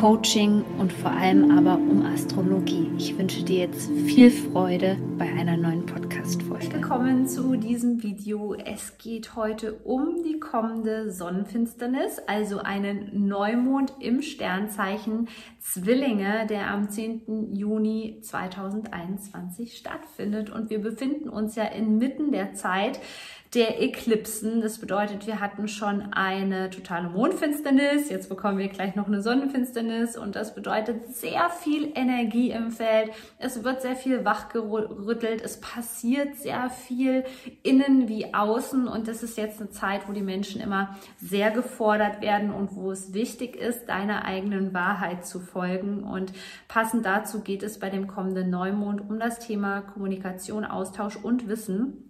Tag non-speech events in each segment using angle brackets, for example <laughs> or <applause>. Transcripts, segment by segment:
Coaching und vor allem aber um Astrologie. Ich wünsche dir jetzt viel Freude bei einer neuen Podcast-Folge. Willkommen zu diesem Video. Es geht heute um die kommende Sonnenfinsternis, also einen Neumond im Sternzeichen Zwillinge, der am 10. Juni 2021 stattfindet. Und wir befinden uns ja inmitten der Zeit, der Eklipsen. Das bedeutet, wir hatten schon eine totale Mondfinsternis, jetzt bekommen wir gleich noch eine Sonnenfinsternis. Und das bedeutet sehr viel Energie im Feld. Es wird sehr viel wachgerüttelt, es passiert sehr viel innen wie außen. Und das ist jetzt eine Zeit, wo die Menschen immer sehr gefordert werden und wo es wichtig ist, deiner eigenen Wahrheit zu folgen. Und passend dazu geht es bei dem kommenden Neumond um das Thema Kommunikation, Austausch und Wissen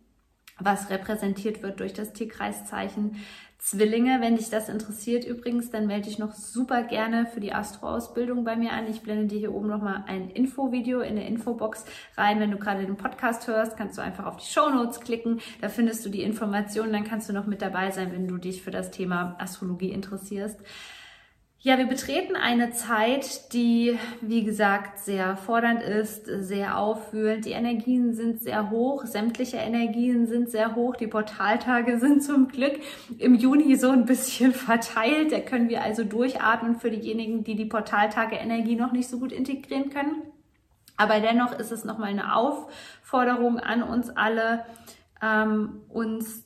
was repräsentiert wird durch das Tierkreiszeichen Zwillinge. Wenn dich das interessiert übrigens, dann melde dich noch super gerne für die Astro-Ausbildung bei mir an. Ich blende dir hier oben nochmal ein Infovideo in der Infobox rein. Wenn du gerade den Podcast hörst, kannst du einfach auf die Show Notes klicken. Da findest du die Informationen. Dann kannst du noch mit dabei sein, wenn du dich für das Thema Astrologie interessierst. Ja, wir betreten eine Zeit, die, wie gesagt, sehr fordernd ist, sehr aufwühlend. Die Energien sind sehr hoch, sämtliche Energien sind sehr hoch. Die Portaltage <laughs> sind zum Glück im Juni so ein bisschen verteilt. Da können wir also durchatmen für diejenigen, die die Portaltage Energie noch nicht so gut integrieren können. Aber dennoch ist es nochmal eine Aufforderung an uns alle, ähm, uns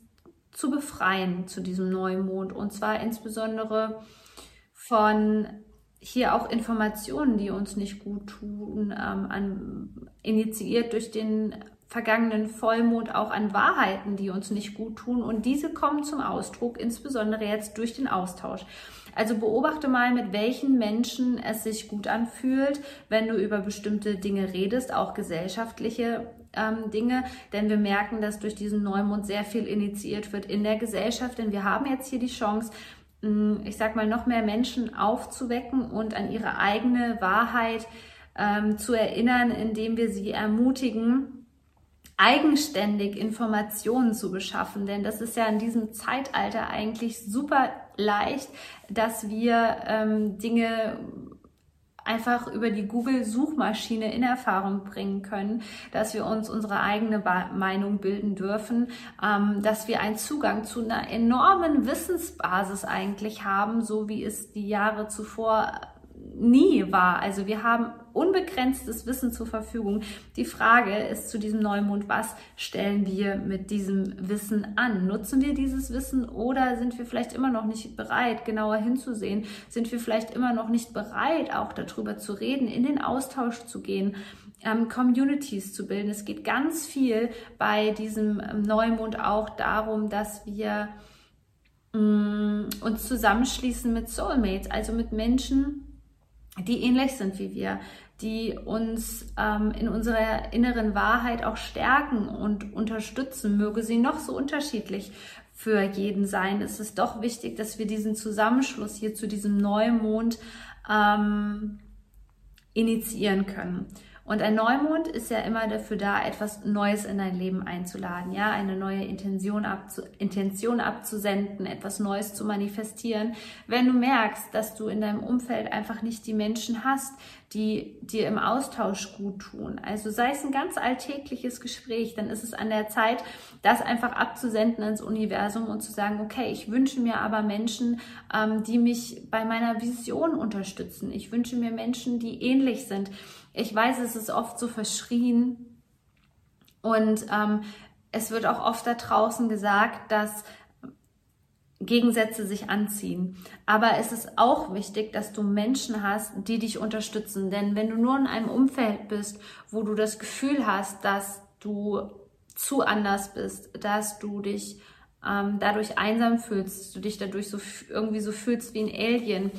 zu befreien zu diesem Neumond. Und zwar insbesondere von hier auch Informationen, die uns nicht gut tun, ähm, an, initiiert durch den vergangenen Vollmond auch an Wahrheiten, die uns nicht gut tun. Und diese kommen zum Ausdruck, insbesondere jetzt durch den Austausch. Also beobachte mal, mit welchen Menschen es sich gut anfühlt, wenn du über bestimmte Dinge redest, auch gesellschaftliche ähm, Dinge. Denn wir merken, dass durch diesen Neumond sehr viel initiiert wird in der Gesellschaft. Denn wir haben jetzt hier die Chance, ich sag mal, noch mehr Menschen aufzuwecken und an ihre eigene Wahrheit ähm, zu erinnern, indem wir sie ermutigen, eigenständig Informationen zu beschaffen. Denn das ist ja in diesem Zeitalter eigentlich super leicht, dass wir ähm, Dinge einfach über die Google-Suchmaschine in Erfahrung bringen können, dass wir uns unsere eigene Meinung bilden dürfen, ähm, dass wir einen Zugang zu einer enormen Wissensbasis eigentlich haben, so wie es die Jahre zuvor nie war. Also wir haben unbegrenztes Wissen zur Verfügung. Die Frage ist zu diesem Neumond, was stellen wir mit diesem Wissen an? Nutzen wir dieses Wissen oder sind wir vielleicht immer noch nicht bereit, genauer hinzusehen? Sind wir vielleicht immer noch nicht bereit, auch darüber zu reden, in den Austausch zu gehen? Ähm, Communities zu bilden. Es geht ganz viel bei diesem ähm, Neumond auch darum, dass wir mm, uns zusammenschließen mit Soulmates, also mit Menschen, die ähnlich sind wie wir, die uns ähm, in unserer inneren Wahrheit auch stärken und unterstützen, möge sie noch so unterschiedlich für jeden sein. Es ist doch wichtig, dass wir diesen Zusammenschluss hier zu diesem Neumond ähm, initiieren können. Und ein Neumond ist ja immer dafür da, etwas Neues in dein Leben einzuladen, ja, eine neue Intention, abzu Intention abzusenden, etwas Neues zu manifestieren. Wenn du merkst, dass du in deinem Umfeld einfach nicht die Menschen hast, die dir im Austausch gut tun. Also sei es ein ganz alltägliches Gespräch, dann ist es an der Zeit, das einfach abzusenden ins Universum und zu sagen, okay, ich wünsche mir aber Menschen, ähm, die mich bei meiner Vision unterstützen. Ich wünsche mir Menschen, die ähnlich sind. Ich weiß, es ist oft so verschrien und ähm, es wird auch oft da draußen gesagt, dass Gegensätze sich anziehen. Aber es ist auch wichtig, dass du Menschen hast, die dich unterstützen. Denn wenn du nur in einem Umfeld bist, wo du das Gefühl hast, dass du zu anders bist, dass du dich ähm, dadurch einsam fühlst, du dich dadurch so irgendwie so fühlst wie ein Alien,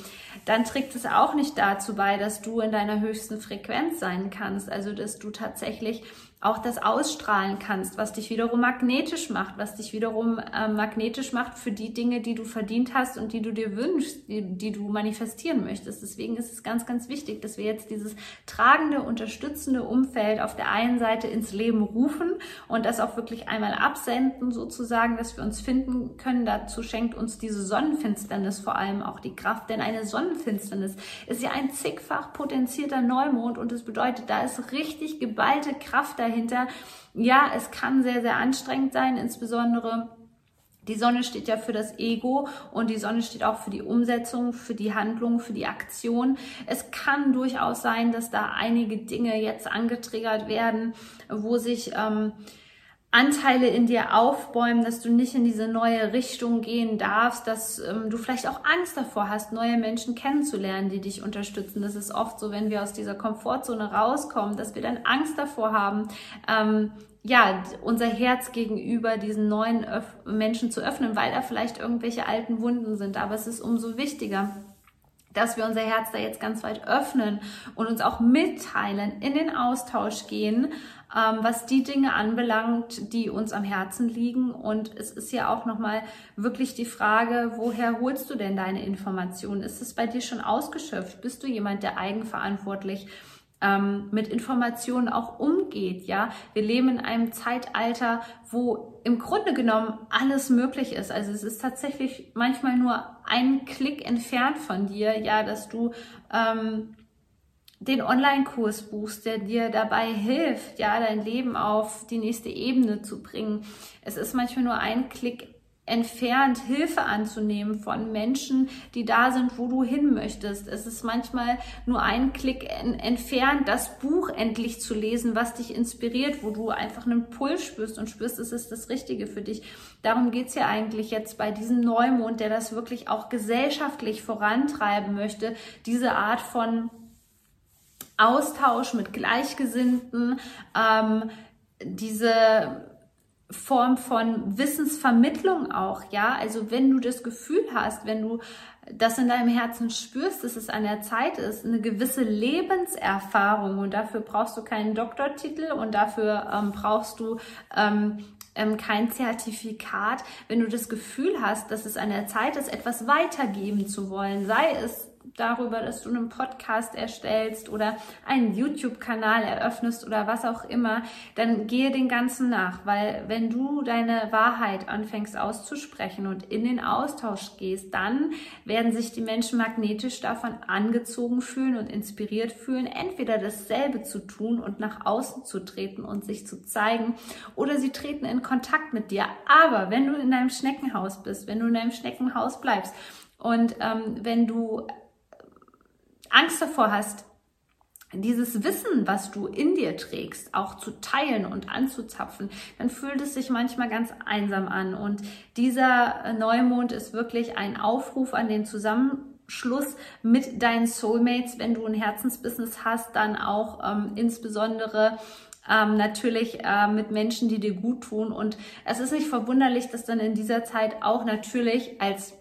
dann trägt es auch nicht dazu bei, dass du in deiner höchsten Frequenz sein kannst. Also dass du tatsächlich auch das ausstrahlen kannst, was dich wiederum magnetisch macht, was dich wiederum äh, magnetisch macht für die Dinge, die du verdient hast und die du dir wünschst, die, die du manifestieren möchtest. Deswegen ist es ganz, ganz wichtig, dass wir jetzt dieses tragende, unterstützende Umfeld auf der einen Seite ins Leben rufen und das auch wirklich einmal absenden, sozusagen, dass wir uns finden können. Dazu schenkt uns diese Sonnenfinsternis vor allem auch die Kraft, denn eine Sonnenfinsternis ist ja ein zigfach potenzierter Neumond und es bedeutet, da ist richtig geballte Kraft dahinter. Ja, es kann sehr, sehr anstrengend sein, insbesondere die Sonne steht ja für das Ego und die Sonne steht auch für die Umsetzung, für die Handlung, für die Aktion. Es kann durchaus sein, dass da einige Dinge jetzt angetriggert werden, wo sich ähm, Anteile in dir aufbäumen, dass du nicht in diese neue Richtung gehen darfst, dass ähm, du vielleicht auch Angst davor hast, neue Menschen kennenzulernen, die dich unterstützen. Das ist oft so, wenn wir aus dieser Komfortzone rauskommen, dass wir dann Angst davor haben, ähm, ja, unser Herz gegenüber diesen neuen Öff Menschen zu öffnen, weil da vielleicht irgendwelche alten Wunden sind. Aber es ist umso wichtiger, dass wir unser Herz da jetzt ganz weit öffnen und uns auch mitteilen, in den Austausch gehen ähm, was die Dinge anbelangt, die uns am Herzen liegen. Und es ist ja auch nochmal wirklich die Frage, woher holst du denn deine Informationen? Ist es bei dir schon ausgeschöpft? Bist du jemand, der eigenverantwortlich ähm, mit Informationen auch umgeht. Ja, wir leben in einem Zeitalter, wo im Grunde genommen alles möglich ist. Also es ist tatsächlich manchmal nur ein Klick entfernt von dir, ja, dass du ähm, den Online-Kurs buchst, der dir dabei hilft, ja, dein Leben auf die nächste Ebene zu bringen. Es ist manchmal nur ein Klick entfernt, Hilfe anzunehmen von Menschen, die da sind, wo du hin möchtest. Es ist manchmal nur ein Klick entfernt, das Buch endlich zu lesen, was dich inspiriert, wo du einfach einen Puls spürst und spürst, es ist das Richtige für dich. Darum geht's ja eigentlich jetzt bei diesem Neumond, der das wirklich auch gesellschaftlich vorantreiben möchte, diese Art von Austausch mit Gleichgesinnten, ähm, diese Form von Wissensvermittlung auch, ja. Also wenn du das Gefühl hast, wenn du das in deinem Herzen spürst, dass es an der Zeit ist, eine gewisse Lebenserfahrung und dafür brauchst du keinen Doktortitel und dafür ähm, brauchst du ähm, ähm, kein Zertifikat. Wenn du das Gefühl hast, dass es an der Zeit ist, etwas weitergeben zu wollen, sei es darüber, dass du einen Podcast erstellst oder einen YouTube-Kanal eröffnest oder was auch immer, dann gehe den Ganzen nach, weil wenn du deine Wahrheit anfängst auszusprechen und in den Austausch gehst, dann werden sich die Menschen magnetisch davon angezogen fühlen und inspiriert fühlen, entweder dasselbe zu tun und nach außen zu treten und sich zu zeigen oder sie treten in Kontakt mit dir. Aber wenn du in deinem Schneckenhaus bist, wenn du in deinem Schneckenhaus bleibst und ähm, wenn du Angst davor hast, dieses Wissen, was du in dir trägst, auch zu teilen und anzuzapfen, dann fühlt es sich manchmal ganz einsam an. Und dieser Neumond ist wirklich ein Aufruf an den Zusammenschluss mit deinen Soulmates. Wenn du ein Herzensbusiness hast, dann auch ähm, insbesondere ähm, natürlich äh, mit Menschen, die dir gut tun. Und es ist nicht verwunderlich, dass dann in dieser Zeit auch natürlich als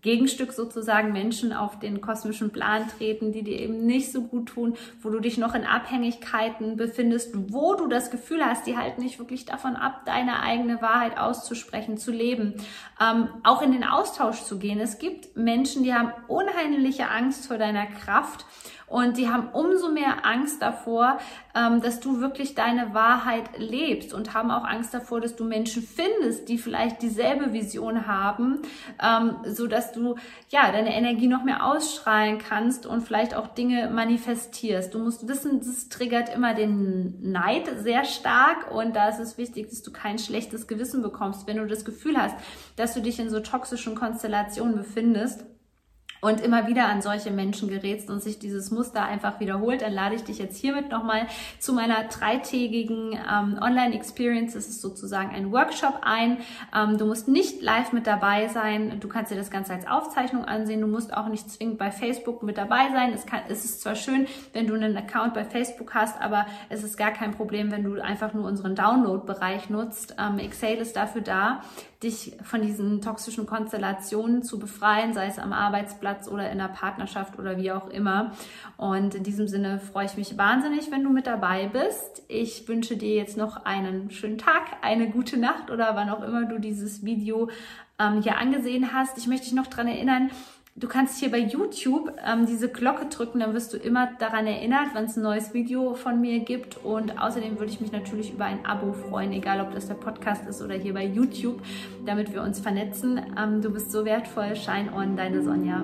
Gegenstück sozusagen Menschen auf den kosmischen Plan treten, die dir eben nicht so gut tun, wo du dich noch in Abhängigkeiten befindest, wo du das Gefühl hast, die halten dich wirklich davon ab, deine eigene Wahrheit auszusprechen, zu leben, ähm, auch in den Austausch zu gehen. Es gibt Menschen, die haben unheimliche Angst vor deiner Kraft und die haben umso mehr Angst davor, ähm, dass du wirklich deine Wahrheit lebst und haben auch Angst davor, dass du Menschen findest, die vielleicht dieselbe Vision haben, ähm, so dass du ja deine Energie noch mehr ausstrahlen kannst und vielleicht auch Dinge manifestierst. Du musst wissen, das triggert immer den Neid sehr stark und da ist es wichtig, dass du kein schlechtes Gewissen bekommst, wenn du das Gefühl hast, dass du dich in so toxischen Konstellationen befindest und immer wieder an solche Menschen gerätst und sich dieses Muster einfach wiederholt, dann lade ich dich jetzt hiermit nochmal zu meiner dreitägigen ähm, Online-Experience. Das ist sozusagen ein Workshop ein. Ähm, du musst nicht live mit dabei sein. Du kannst dir das Ganze als Aufzeichnung ansehen. Du musst auch nicht zwingend bei Facebook mit dabei sein. Es, kann, es ist zwar schön, wenn du einen Account bei Facebook hast, aber es ist gar kein Problem, wenn du einfach nur unseren Download-Bereich nutzt. Ähm, Excel ist dafür da, dich von diesen toxischen Konstellationen zu befreien, sei es am Arbeitsplatz, Arbeitsplatz oder in der Partnerschaft oder wie auch immer. Und in diesem Sinne freue ich mich wahnsinnig, wenn du mit dabei bist. Ich wünsche dir jetzt noch einen schönen Tag, eine gute Nacht oder wann auch immer du dieses Video ähm, hier angesehen hast. Ich möchte dich noch daran erinnern, Du kannst hier bei YouTube ähm, diese Glocke drücken, dann wirst du immer daran erinnert, wenn es ein neues Video von mir gibt. Und außerdem würde ich mich natürlich über ein Abo freuen, egal ob das der Podcast ist oder hier bei YouTube, damit wir uns vernetzen. Ähm, du bist so wertvoll. Shine on, deine Sonja.